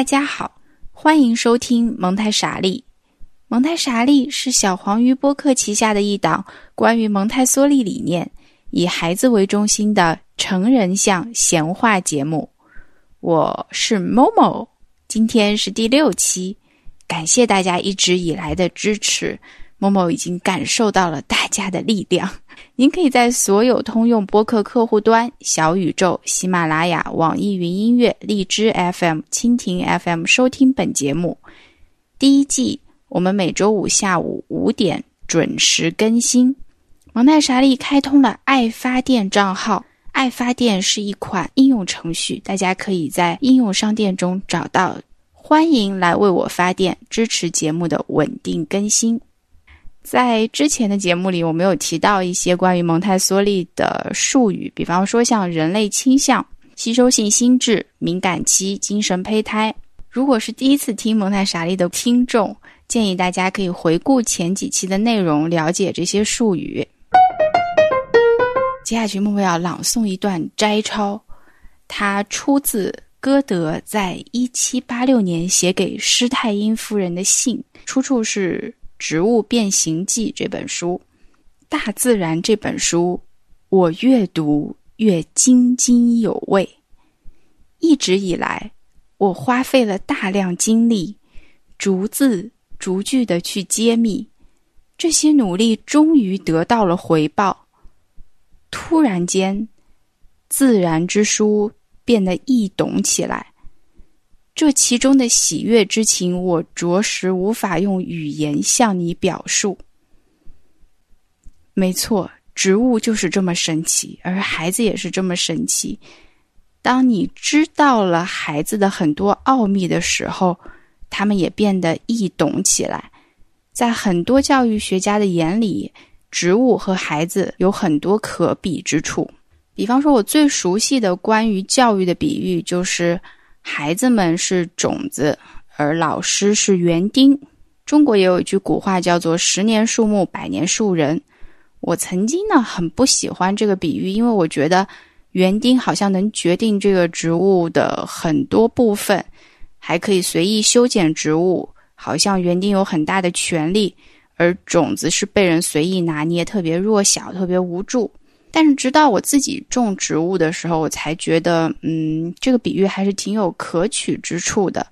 大家好，欢迎收听蒙太傻利。蒙太傻利是小黄鱼播客旗下的一档关于蒙太梭利理念、以孩子为中心的成人向闲话节目。我是 Momo，今天是第六期，感谢大家一直以来的支持。某某已经感受到了大家的力量。您可以在所有通用播客客户端、小宇宙、喜马拉雅、网易云音乐、荔枝 FM、蜻蜓 FM 收听本节目。第一季我们每周五下午五点准时更新。蒙太莎利开通了爱发电账号，爱发电是一款应用程序，大家可以在应用商店中找到。欢迎来为我发电，支持节目的稳定更新。在之前的节目里，我们有提到一些关于蒙台梭利的术语，比方说像人类倾向、吸收性心智、敏感期、精神胚胎。如果是第一次听蒙台傻利的听众，建议大家可以回顾前几期的内容，了解这些术语。接下去，默默要朗诵一段摘抄，它出自歌德在一七八六年写给施泰因夫人的信，出处是。《植物变形记》这本书，《大自然》这本书，我越读越津津有味。一直以来，我花费了大量精力，逐字逐句的去揭秘，这些努力终于得到了回报。突然间，自然之书变得易懂起来。这其中的喜悦之情，我着实无法用语言向你表述。没错，植物就是这么神奇，而孩子也是这么神奇。当你知道了孩子的很多奥秘的时候，他们也变得易懂起来。在很多教育学家的眼里，植物和孩子有很多可比之处。比方说，我最熟悉的关于教育的比喻就是。孩子们是种子，而老师是园丁。中国也有一句古话叫做“十年树木，百年树人”。我曾经呢很不喜欢这个比喻，因为我觉得园丁好像能决定这个植物的很多部分，还可以随意修剪植物，好像园丁有很大的权利，而种子是被人随意拿捏，特别弱小，特别无助。但是直到我自己种植物的时候，我才觉得，嗯，这个比喻还是挺有可取之处的。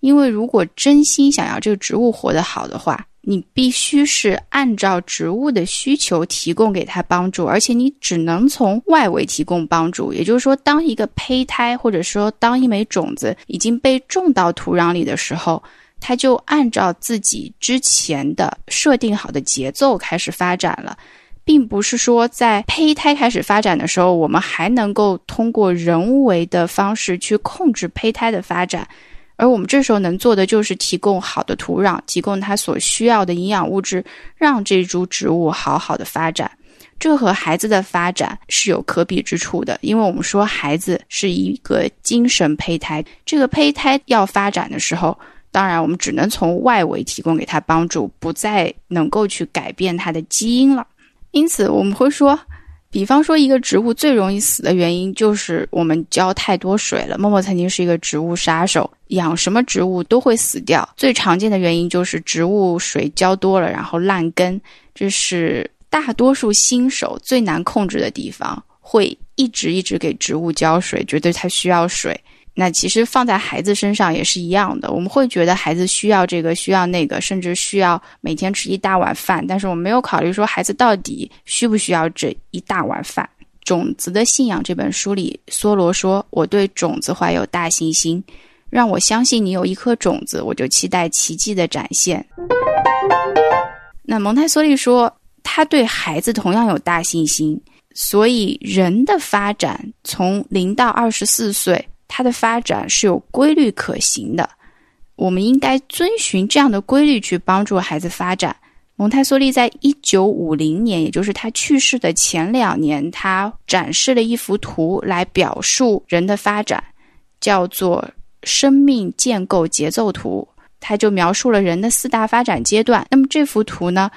因为如果真心想要这个植物活得好的话，你必须是按照植物的需求提供给它帮助，而且你只能从外围提供帮助。也就是说，当一个胚胎或者说当一枚种子已经被种到土壤里的时候，它就按照自己之前的设定好的节奏开始发展了。并不是说在胚胎开始发展的时候，我们还能够通过人为的方式去控制胚胎的发展，而我们这时候能做的就是提供好的土壤，提供它所需要的营养物质，让这株植物好好的发展。这和孩子的发展是有可比之处的，因为我们说孩子是一个精神胚胎，这个胚胎要发展的时候，当然我们只能从外围提供给他帮助，不再能够去改变它的基因了。因此，我们会说，比方说，一个植物最容易死的原因就是我们浇太多水了。默默曾经是一个植物杀手，养什么植物都会死掉。最常见的原因就是植物水浇多了，然后烂根。这是大多数新手最难控制的地方，会一直一直给植物浇水，觉得它需要水。那其实放在孩子身上也是一样的，我们会觉得孩子需要这个需要那个，甚至需要每天吃一大碗饭，但是我们没有考虑说孩子到底需不需要这一大碗饭。《种子的信仰》这本书里，梭罗说：“我对种子怀有大信心，让我相信你有一颗种子，我就期待奇迹的展现。”那蒙台梭利说，他对孩子同样有大信心，所以人的发展从零到二十四岁。它的发展是有规律可行的，我们应该遵循这样的规律去帮助孩子发展。蒙台梭利在一九五零年，也就是他去世的前两年，他展示了一幅图来表述人的发展，叫做“生命建构节奏图”。他就描述了人的四大发展阶段。那么这幅图呢，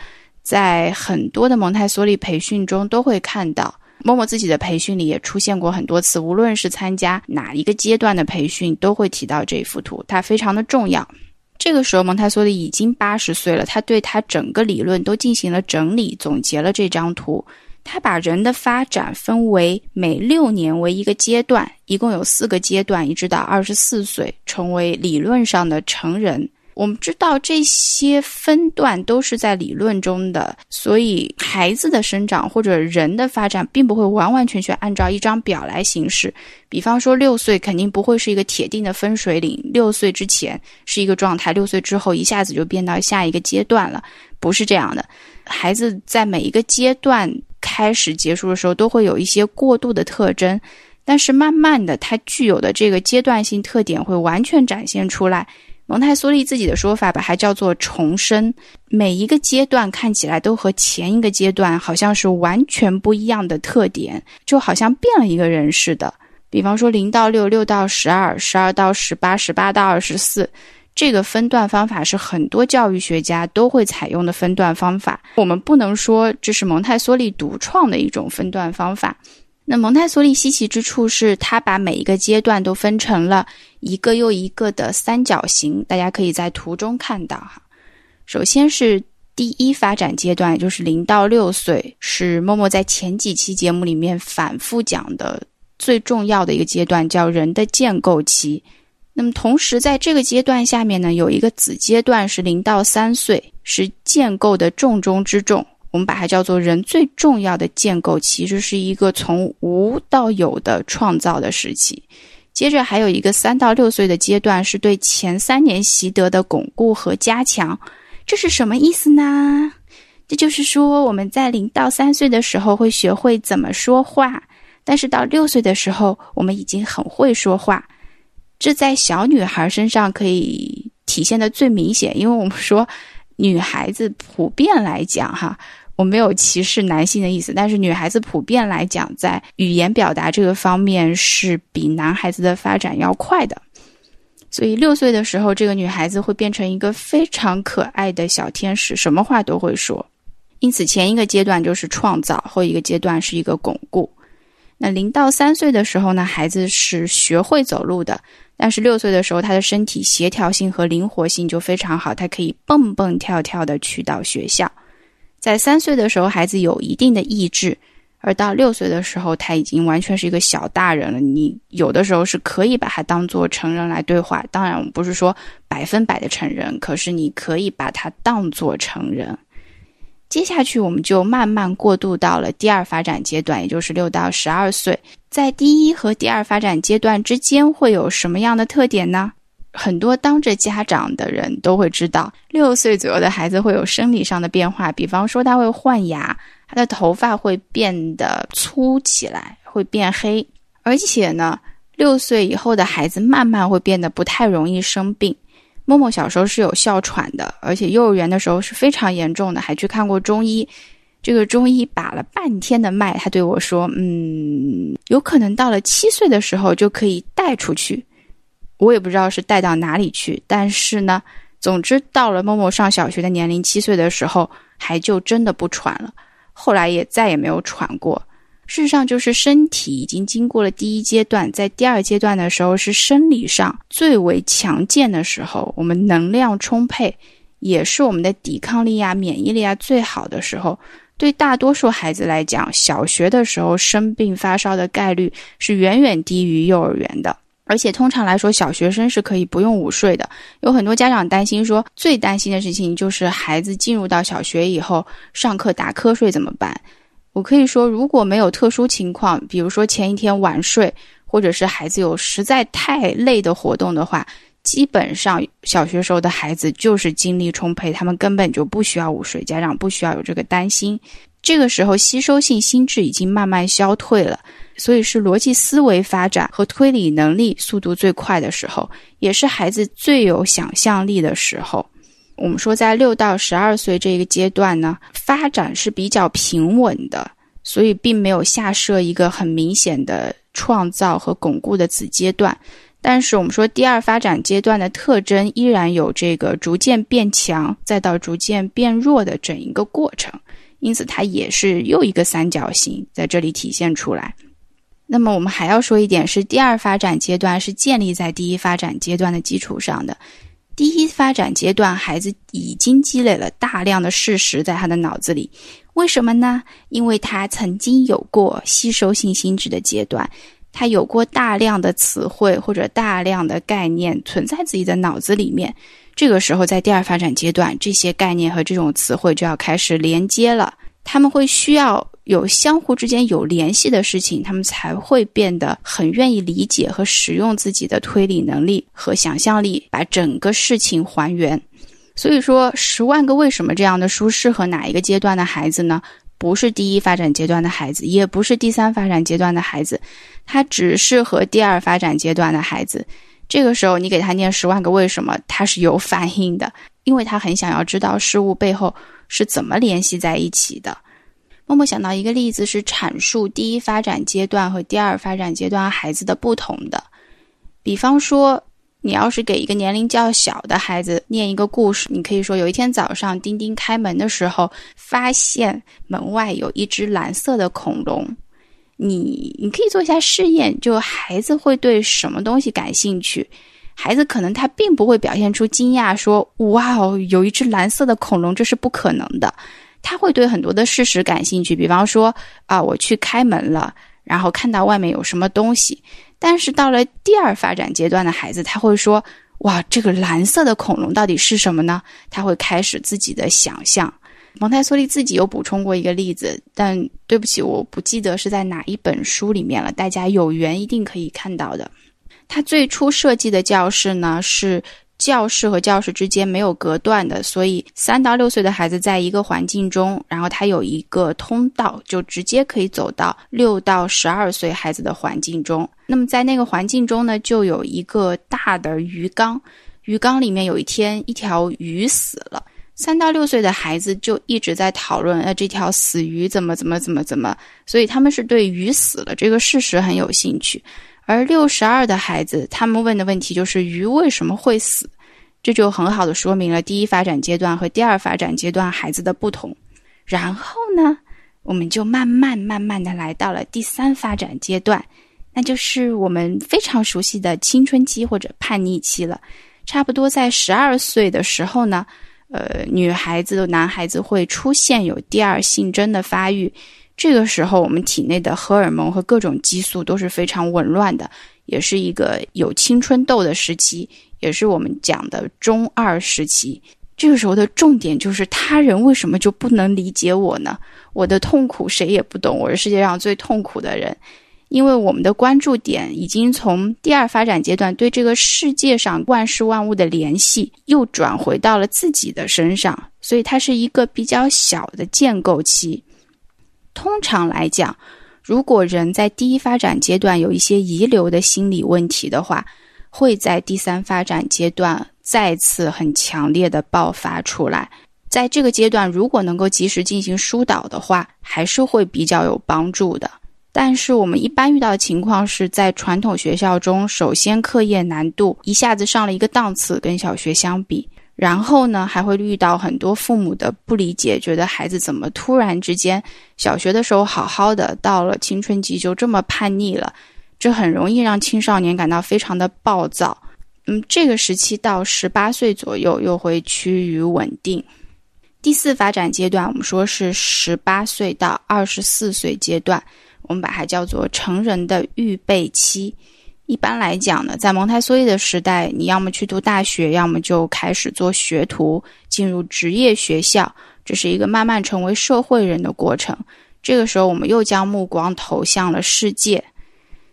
在很多的蒙台梭利培训中都会看到。默默自己的培训里也出现过很多次，无论是参加哪一个阶段的培训，都会提到这幅图，它非常的重要。这个时候，蒙台梭利已经八十岁了，他对他整个理论都进行了整理，总结了这张图。他把人的发展分为每六年为一个阶段，一共有四个阶段，一直到二十四岁成为理论上的成人。我们知道这些分段都是在理论中的，所以孩子的生长或者人的发展并不会完完全全按照一张表来行事。比方说，六岁肯定不会是一个铁定的分水岭，六岁之前是一个状态，六岁之后一下子就变到下一个阶段了，不是这样的。孩子在每一个阶段开始结束的时候，都会有一些过渡的特征，但是慢慢的，它具有的这个阶段性特点会完全展现出来。蒙台梭利自己的说法把它叫做重生，每一个阶段看起来都和前一个阶段好像是完全不一样的特点，就好像变了一个人似的。比方说零到六、六到十二、十二到十八、十八到二十四，这个分段方法是很多教育学家都会采用的分段方法。我们不能说这是蒙台梭利独创的一种分段方法。那蒙台梭利稀奇之处是，他把每一个阶段都分成了一个又一个的三角形，大家可以在图中看到哈。首先是第一发展阶段，就是零到六岁，是默默在前几期节目里面反复讲的最重要的一个阶段，叫人的建构期。那么同时在这个阶段下面呢，有一个子阶段是零到三岁，是建构的重中之重。我们把它叫做人最重要的建构，其实是一个从无到有的创造的时期。接着还有一个三到六岁的阶段，是对前三年习得的巩固和加强。这是什么意思呢？这就是说，我们在零到三岁的时候会学会怎么说话，但是到六岁的时候，我们已经很会说话。这在小女孩身上可以体现的最明显，因为我们说女孩子普遍来讲，哈。我没有歧视男性的意思，但是女孩子普遍来讲，在语言表达这个方面是比男孩子的发展要快的。所以六岁的时候，这个女孩子会变成一个非常可爱的小天使，什么话都会说。因此，前一个阶段就是创造，后一个阶段是一个巩固。那零到三岁的时候呢，孩子是学会走路的，但是六岁的时候，他的身体协调性和灵活性就非常好，他可以蹦蹦跳跳的去到学校。在三岁的时候，孩子有一定的意志，而到六岁的时候，他已经完全是一个小大人了。你有的时候是可以把他当做成人来对话，当然，我们不是说百分百的成人，可是你可以把他当做成人。接下去，我们就慢慢过渡到了第二发展阶段，也就是六到十二岁。在第一和第二发展阶段之间，会有什么样的特点呢？很多当着家长的人都会知道，六岁左右的孩子会有生理上的变化，比方说他会换牙，他的头发会变得粗起来，会变黑，而且呢，六岁以后的孩子慢慢会变得不太容易生病。默默小时候是有哮喘的，而且幼儿园的时候是非常严重的，还去看过中医。这个中医把了半天的脉，他对我说：“嗯，有可能到了七岁的时候就可以带出去。”我也不知道是带到哪里去，但是呢，总之到了默默上小学的年龄，七岁的时候，还就真的不喘了。后来也再也没有喘过。事实上，就是身体已经经过了第一阶段，在第二阶段的时候，是生理上最为强健的时候，我们能量充沛，也是我们的抵抗力啊、免疫力啊最好的时候。对大多数孩子来讲，小学的时候生病发烧的概率是远远低于幼儿园的。而且通常来说，小学生是可以不用午睡的。有很多家长担心说，最担心的事情就是孩子进入到小学以后，上课打瞌睡怎么办？我可以说，如果没有特殊情况，比如说前一天晚睡，或者是孩子有实在太累的活动的话，基本上小学时候的孩子就是精力充沛，他们根本就不需要午睡，家长不需要有这个担心。这个时候，吸收性心智已经慢慢消退了。所以是逻辑思维发展和推理能力速度最快的时候，也是孩子最有想象力的时候。我们说，在六到十二岁这个阶段呢，发展是比较平稳的，所以并没有下设一个很明显的创造和巩固的子阶段。但是我们说，第二发展阶段的特征依然有这个逐渐变强，再到逐渐变弱的整一个过程。因此它也是又一个三角形在这里体现出来。那么我们还要说一点是，第二发展阶段是建立在第一发展阶段的基础上的。第一发展阶段，孩子已经积累了大量的事实在他的脑子里，为什么呢？因为他曾经有过吸收性心智的阶段，他有过大量的词汇或者大量的概念存在自己的脑子里面。这个时候，在第二发展阶段，这些概念和这种词汇就要开始连接了，他们会需要。有相互之间有联系的事情，他们才会变得很愿意理解和使用自己的推理能力和想象力，把整个事情还原。所以说，《十万个为什么》这样的书适合哪一个阶段的孩子呢？不是第一发展阶段的孩子，也不是第三发展阶段的孩子，他只适合第二发展阶段的孩子。这个时候，你给他念《十万个为什么》，他是有反应的，因为他很想要知道事物背后是怎么联系在一起的。默默想到一个例子，是阐述第一发展阶段和第二发展阶段孩子的不同的。比方说，你要是给一个年龄较小的孩子念一个故事，你可以说：有一天早上，丁丁开门的时候，发现门外有一只蓝色的恐龙。你你可以做一下试验，就孩子会对什么东西感兴趣？孩子可能他并不会表现出惊讶，说：“哇哦，有一只蓝色的恐龙，这是不可能的。”他会对很多的事实感兴趣，比方说啊，我去开门了，然后看到外面有什么东西。但是到了第二发展阶段的孩子，他会说：“哇，这个蓝色的恐龙到底是什么呢？”他会开始自己的想象。蒙台梭利自己有补充过一个例子，但对不起，我不记得是在哪一本书里面了。大家有缘一定可以看到的。他最初设计的教室呢是。教室和教室之间没有隔断的，所以三到六岁的孩子在一个环境中，然后他有一个通道，就直接可以走到六到十二岁孩子的环境中。那么在那个环境中呢，就有一个大的鱼缸，鱼缸里面有一天一条鱼死了。三到六岁的孩子就一直在讨论，呃，这条死鱼怎么怎么怎么怎么，所以他们是对鱼死了这个事实很有兴趣。而六十二的孩子，他们问的问题就是鱼为什么会死？这就很好的说明了第一发展阶段和第二发展阶段孩子的不同。然后呢，我们就慢慢慢慢的来到了第三发展阶段，那就是我们非常熟悉的青春期或者叛逆期了。差不多在十二岁的时候呢，呃，女孩子、男孩子会出现有第二性征的发育。这个时候，我们体内的荷尔蒙和各种激素都是非常紊乱的，也是一个有青春痘的时期，也是我们讲的中二时期。这个时候的重点就是他人为什么就不能理解我呢？我的痛苦谁也不懂，我是世界上最痛苦的人。因为我们的关注点已经从第二发展阶段对这个世界上万事万物的联系，又转回到了自己的身上，所以它是一个比较小的建构期。通常来讲，如果人在第一发展阶段有一些遗留的心理问题的话，会在第三发展阶段再次很强烈的爆发出来。在这个阶段，如果能够及时进行疏导的话，还是会比较有帮助的。但是我们一般遇到的情况是在传统学校中，首先课业难度一下子上了一个档次，跟小学相比。然后呢，还会遇到很多父母的不理解，觉得孩子怎么突然之间，小学的时候好好的，到了青春期就这么叛逆了，这很容易让青少年感到非常的暴躁。嗯，这个时期到十八岁左右又会趋于稳定。第四发展阶段，我们说是十八岁到二十四岁阶段，我们把它叫做成人的预备期。一般来讲呢，在蒙台梭利的时代，你要么去读大学，要么就开始做学徒，进入职业学校，这是一个慢慢成为社会人的过程。这个时候，我们又将目光投向了世界。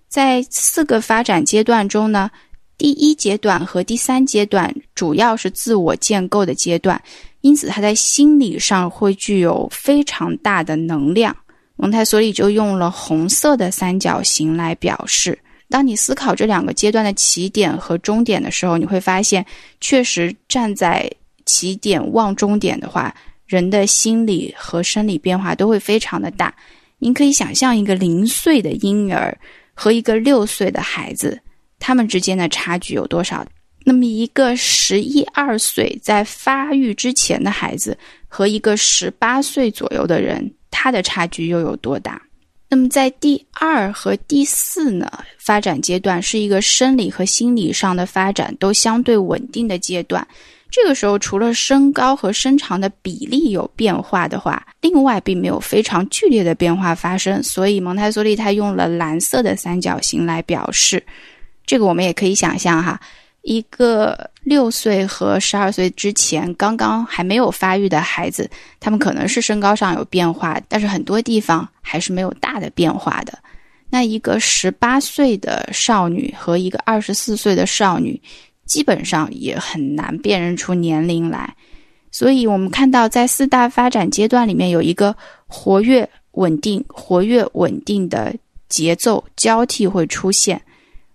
在四个发展阶段中呢，第一阶段和第三阶段主要是自我建构的阶段，因此他在心理上会具有非常大的能量。蒙台梭利就用了红色的三角形来表示。当你思考这两个阶段的起点和终点的时候，你会发现，确实站在起点望终点的话，人的心理和生理变化都会非常的大。您可以想象一个零岁的婴儿和一个六岁的孩子，他们之间的差距有多少？那么一个十一二岁在发育之前的孩子和一个十八岁左右的人，他的差距又有多大？那么在第二和第四呢发展阶段，是一个生理和心理上的发展都相对稳定的阶段。这个时候，除了身高和身长的比例有变化的话，另外并没有非常剧烈的变化发生。所以蒙台梭利他用了蓝色的三角形来表示。这个我们也可以想象哈。一个六岁和十二岁之前刚刚还没有发育的孩子，他们可能是身高上有变化，但是很多地方还是没有大的变化的。那一个十八岁的少女和一个二十四岁的少女，基本上也很难辨认出年龄来。所以，我们看到在四大发展阶段里面有一个活跃、稳定、活跃、稳定的节奏交替会出现。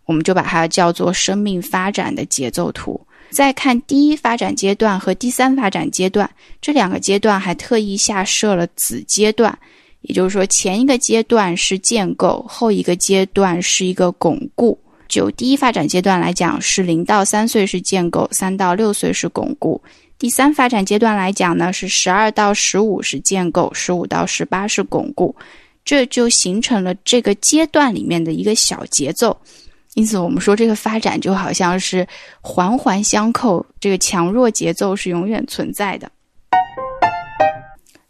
我们就把它叫做生命发展的节奏图。再看第一发展阶段和第三发展阶段这两个阶段，还特意下设了子阶段，也就是说，前一个阶段是建构，后一个阶段是一个巩固。就第一发展阶段来讲，是零到三岁是建构，三到六岁是巩固；第三发展阶段来讲呢，是十二到十五是建构，十五到十八是巩固。这就形成了这个阶段里面的一个小节奏。因此，我们说这个发展就好像是环环相扣，这个强弱节奏是永远存在的。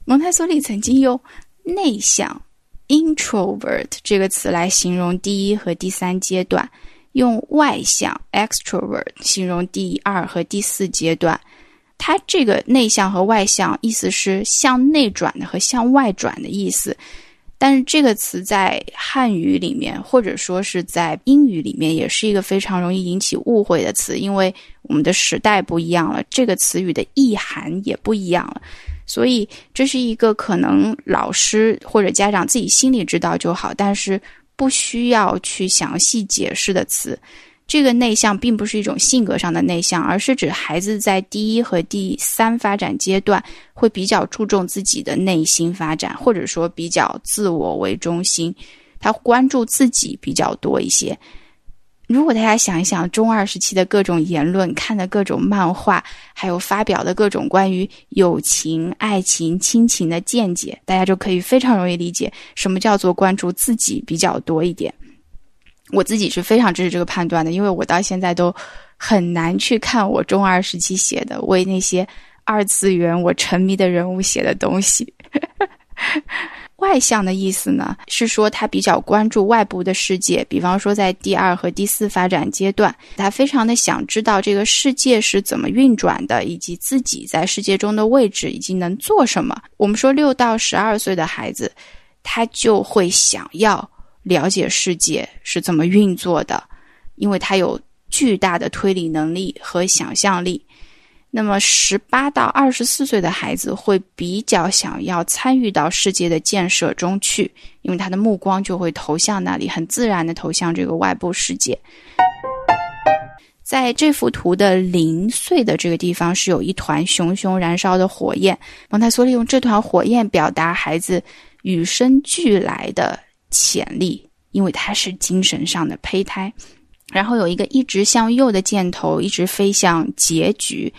蒙台梭利曾经用“内向 ”（introvert） 这个词来形容第一和第三阶段，用“外向 ”（extrovert） 形容第二和第四阶段。它这个内向和外向，意思是向内转的和向外转的意思。但是这个词在汉语里面，或者说是在英语里面，也是一个非常容易引起误会的词，因为我们的时代不一样了，这个词语的意涵也不一样了，所以这是一个可能老师或者家长自己心里知道就好，但是不需要去详细解释的词。这个内向并不是一种性格上的内向，而是指孩子在第一和第三发展阶段会比较注重自己的内心发展，或者说比较自我为中心，他关注自己比较多一些。如果大家想一想中二时期的各种言论、看的各种漫画，还有发表的各种关于友情、爱情、亲情的见解，大家就可以非常容易理解什么叫做关注自己比较多一点。我自己是非常支持这个判断的，因为我到现在都很难去看我中二时期写的为那些二次元我沉迷的人物写的东西。外向的意思呢，是说他比较关注外部的世界，比方说在第二和第四发展阶段，他非常的想知道这个世界是怎么运转的，以及自己在世界中的位置以及能做什么。我们说六到十二岁的孩子，他就会想要。了解世界是怎么运作的，因为他有巨大的推理能力和想象力。那么，十八到二十四岁的孩子会比较想要参与到世界的建设中去，因为他的目光就会投向那里，很自然的投向这个外部世界。在这幅图的零岁的这个地方，是有一团熊熊燃烧的火焰。蒙台梭利用这团火焰表达孩子与生俱来的。潜力，因为它是精神上的胚胎，然后有一个一直向右的箭头，一直飞向结局。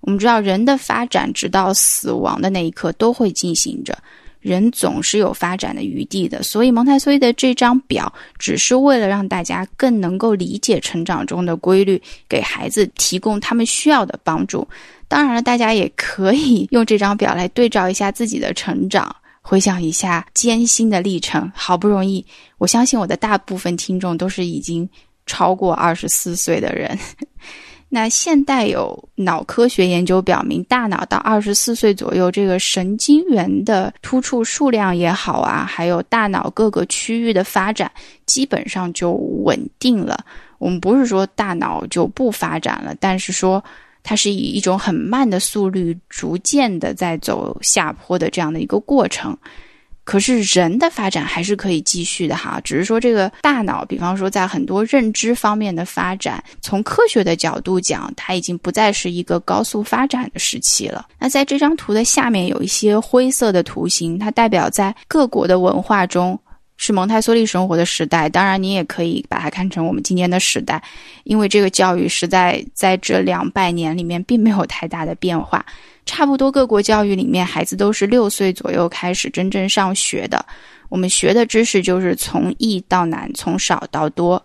我们知道，人的发展直到死亡的那一刻都会进行着，人总是有发展的余地的。所以，蒙台梭利的这张表只是为了让大家更能够理解成长中的规律，给孩子提供他们需要的帮助。当然了，大家也可以用这张表来对照一下自己的成长。回想一下艰辛的历程，好不容易，我相信我的大部分听众都是已经超过二十四岁的人。那现代有脑科学研究表明，大脑到二十四岁左右，这个神经元的突触数量也好啊，还有大脑各个区域的发展，基本上就稳定了。我们不是说大脑就不发展了，但是说。它是以一种很慢的速率，逐渐的在走下坡的这样的一个过程。可是人的发展还是可以继续的哈，只是说这个大脑，比方说在很多认知方面的发展，从科学的角度讲，它已经不再是一个高速发展的时期了。那在这张图的下面有一些灰色的图形，它代表在各国的文化中，是蒙台梭利生活的时代。当然，你也可以把它看成我们今天的时代，因为这个教育实在在这两百年里面并没有太大的变化。差不多各国教育里面，孩子都是六岁左右开始真正上学的。我们学的知识就是从易到难，从少到多。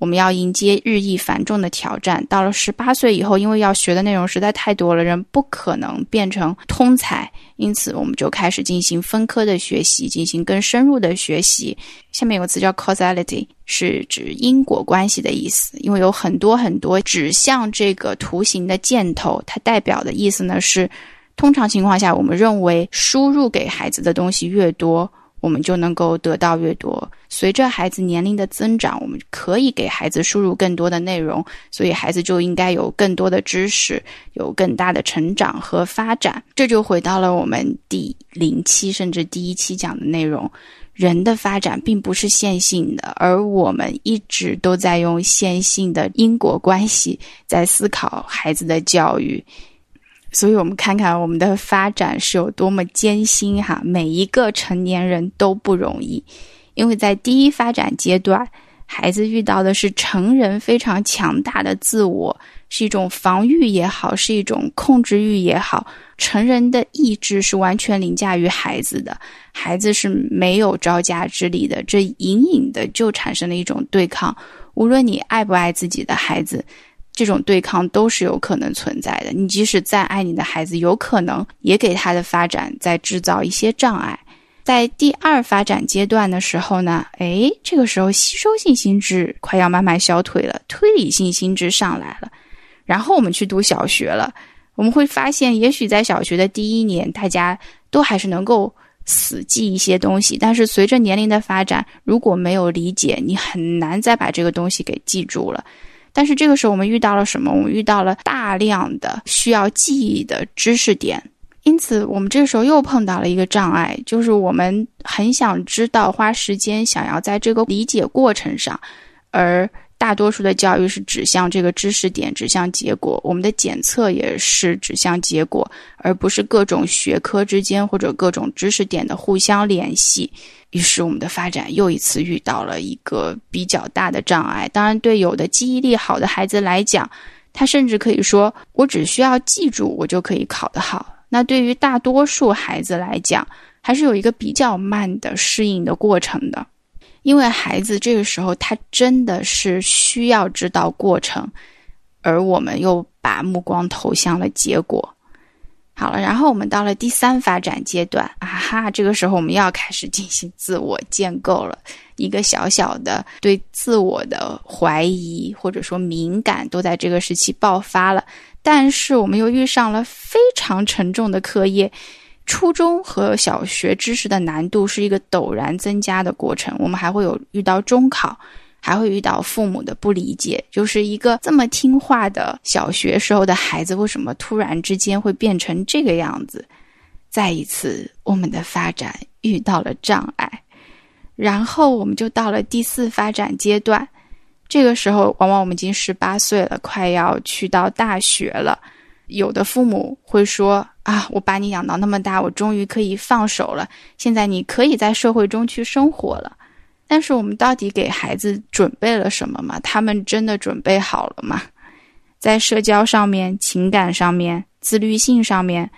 我们要迎接日益繁重的挑战。到了十八岁以后，因为要学的内容实在太多了，人不可能变成通才，因此我们就开始进行分科的学习，进行更深入的学习。下面有个词叫 causality，是指因果关系的意思。因为有很多很多指向这个图形的箭头，它代表的意思呢是，通常情况下，我们认为输入给孩子的东西越多。我们就能够得到越多。随着孩子年龄的增长，我们可以给孩子输入更多的内容，所以孩子就应该有更多的知识，有更大的成长和发展。这就回到了我们第零期甚至第一期讲的内容：人的发展并不是线性的，而我们一直都在用线性的因果关系在思考孩子的教育。所以，我们看看我们的发展是有多么艰辛哈！每一个成年人都不容易，因为在第一发展阶段，孩子遇到的是成人非常强大的自我，是一种防御也好，是一种控制欲也好。成人的意志是完全凌驾于孩子的，孩子是没有招架之力的，这隐隐的就产生了一种对抗。无论你爱不爱自己的孩子。这种对抗都是有可能存在的。你即使再爱你的孩子，有可能也给他的发展在制造一些障碍。在第二发展阶段的时候呢，诶，这个时候吸收性心智快要慢慢消退了，推理性心智上来了。然后我们去读小学了，我们会发现，也许在小学的第一年，大家都还是能够死记一些东西，但是随着年龄的发展，如果没有理解，你很难再把这个东西给记住了。但是这个时候我们遇到了什么？我们遇到了大量的需要记忆的知识点，因此我们这个时候又碰到了一个障碍，就是我们很想知道，花时间想要在这个理解过程上，而。大多数的教育是指向这个知识点，指向结果。我们的检测也是指向结果，而不是各种学科之间或者各种知识点的互相联系。于是，我们的发展又一次遇到了一个比较大的障碍。当然，对有的记忆力好的孩子来讲，他甚至可以说：“我只需要记住，我就可以考得好。”那对于大多数孩子来讲，还是有一个比较慢的适应的过程的。因为孩子这个时候，他真的是需要知道过程，而我们又把目光投向了结果。好了，然后我们到了第三发展阶段，啊哈，这个时候我们又要开始进行自我建构了。一个小小的对自我的怀疑或者说敏感，都在这个时期爆发了。但是我们又遇上了非常沉重的课业。初中和小学知识的难度是一个陡然增加的过程，我们还会有遇到中考，还会遇到父母的不理解，就是一个这么听话的小学时候的孩子，为什么突然之间会变成这个样子？再一次，我们的发展遇到了障碍，然后我们就到了第四发展阶段，这个时候往往我们已经十八岁了，快要去到大学了。有的父母会说：“啊，我把你养到那么大，我终于可以放手了。现在你可以在社会中去生活了。”但是我们到底给孩子准备了什么吗？他们真的准备好了吗？在社交上面、情感上面、自律性上面，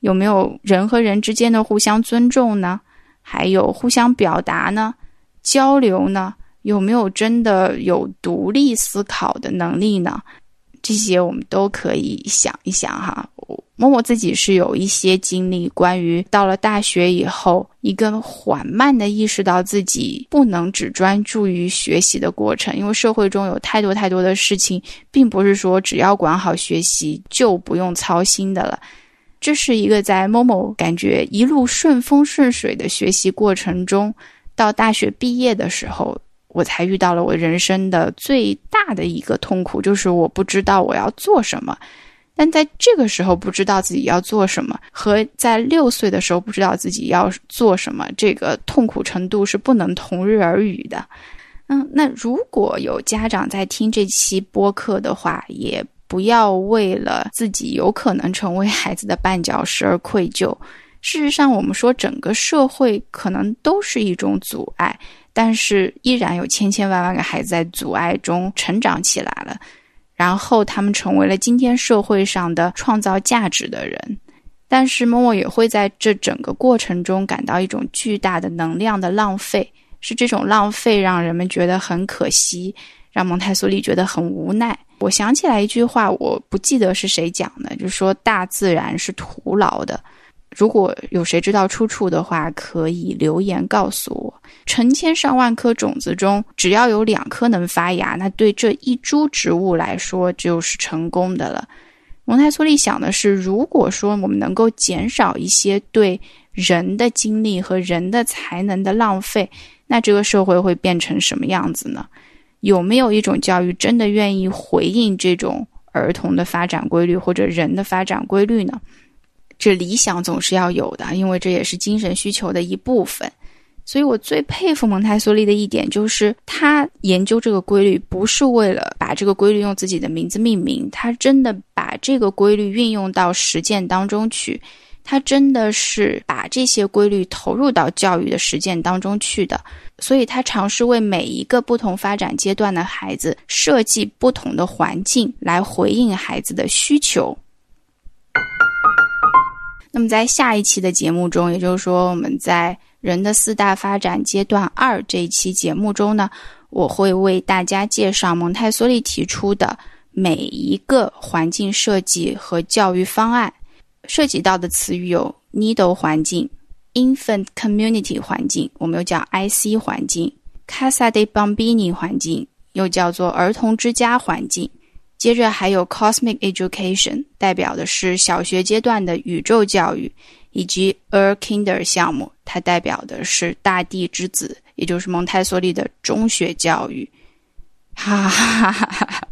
有没有人和人之间的互相尊重呢？还有互相表达呢？交流呢？有没有真的有独立思考的能力呢？这些我们都可以想一想哈。默默自己是有一些经历，关于到了大学以后，一个缓慢的意识到自己不能只专注于学习的过程，因为社会中有太多太多的事情，并不是说只要管好学习就不用操心的了。这是一个在某某感觉一路顺风顺水的学习过程中，到大学毕业的时候。我才遇到了我人生的最大的一个痛苦，就是我不知道我要做什么。但在这个时候不知道自己要做什么，和在六岁的时候不知道自己要做什么，这个痛苦程度是不能同日而语的。嗯，那如果有家长在听这期播客的话，也不要为了自己有可能成为孩子的绊脚石而愧疚。事实上，我们说整个社会可能都是一种阻碍，但是依然有千千万万个孩子在阻碍中成长起来了，然后他们成为了今天社会上的创造价值的人。但是默默也会在这整个过程中感到一种巨大的能量的浪费，是这种浪费让人们觉得很可惜，让蒙台梭利觉得很无奈。我想起来一句话，我不记得是谁讲的，就是说大自然是徒劳的。如果有谁知道出处的话，可以留言告诉我。成千上万颗种子中，只要有两颗能发芽，那对这一株植物来说就是成功的了。蒙台梭利想的是，如果说我们能够减少一些对人的精力和人的才能的浪费，那这个社会会变成什么样子呢？有没有一种教育真的愿意回应这种儿童的发展规律或者人的发展规律呢？这理想总是要有的，因为这也是精神需求的一部分。所以我最佩服蒙台梭利的一点，就是他研究这个规律，不是为了把这个规律用自己的名字命名，他真的把这个规律运用到实践当中去，他真的是把这些规律投入到教育的实践当中去的。所以，他尝试为每一个不同发展阶段的孩子设计不同的环境，来回应孩子的需求。那么，在下一期的节目中，也就是说，我们在。人的四大发展阶段二这一期节目中呢，我会为大家介绍蒙台梭利提出的每一个环境设计和教育方案，涉及到的词语有 “needle 环境、Infant Community 环境，我们又叫 IC 环境；Casa de Bambini 环境，又叫做儿童之家环境。接着还有 Cosmic Education，代表的是小学阶段的宇宙教育。以及 Er Kinder 项目，它代表的是大地之子，也就是蒙台梭利的中学教育。哈哈哈哈哈！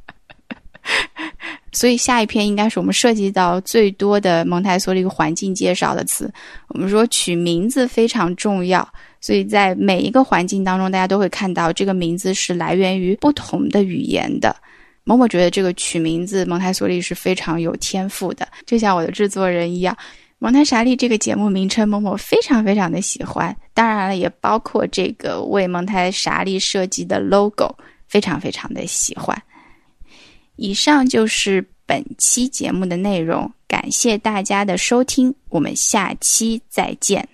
所以下一篇应该是我们涉及到最多的蒙台梭利环境介绍的词。我们说取名字非常重要，所以在每一个环境当中，大家都会看到这个名字是来源于不同的语言的。某某觉得这个取名字，蒙台梭利是非常有天赋的，就像我的制作人一样。蒙台莎利这个节目名称，某某非常非常的喜欢。当然了，也包括这个为蒙台莎利设计的 logo，非常非常的喜欢。以上就是本期节目的内容，感谢大家的收听，我们下期再见。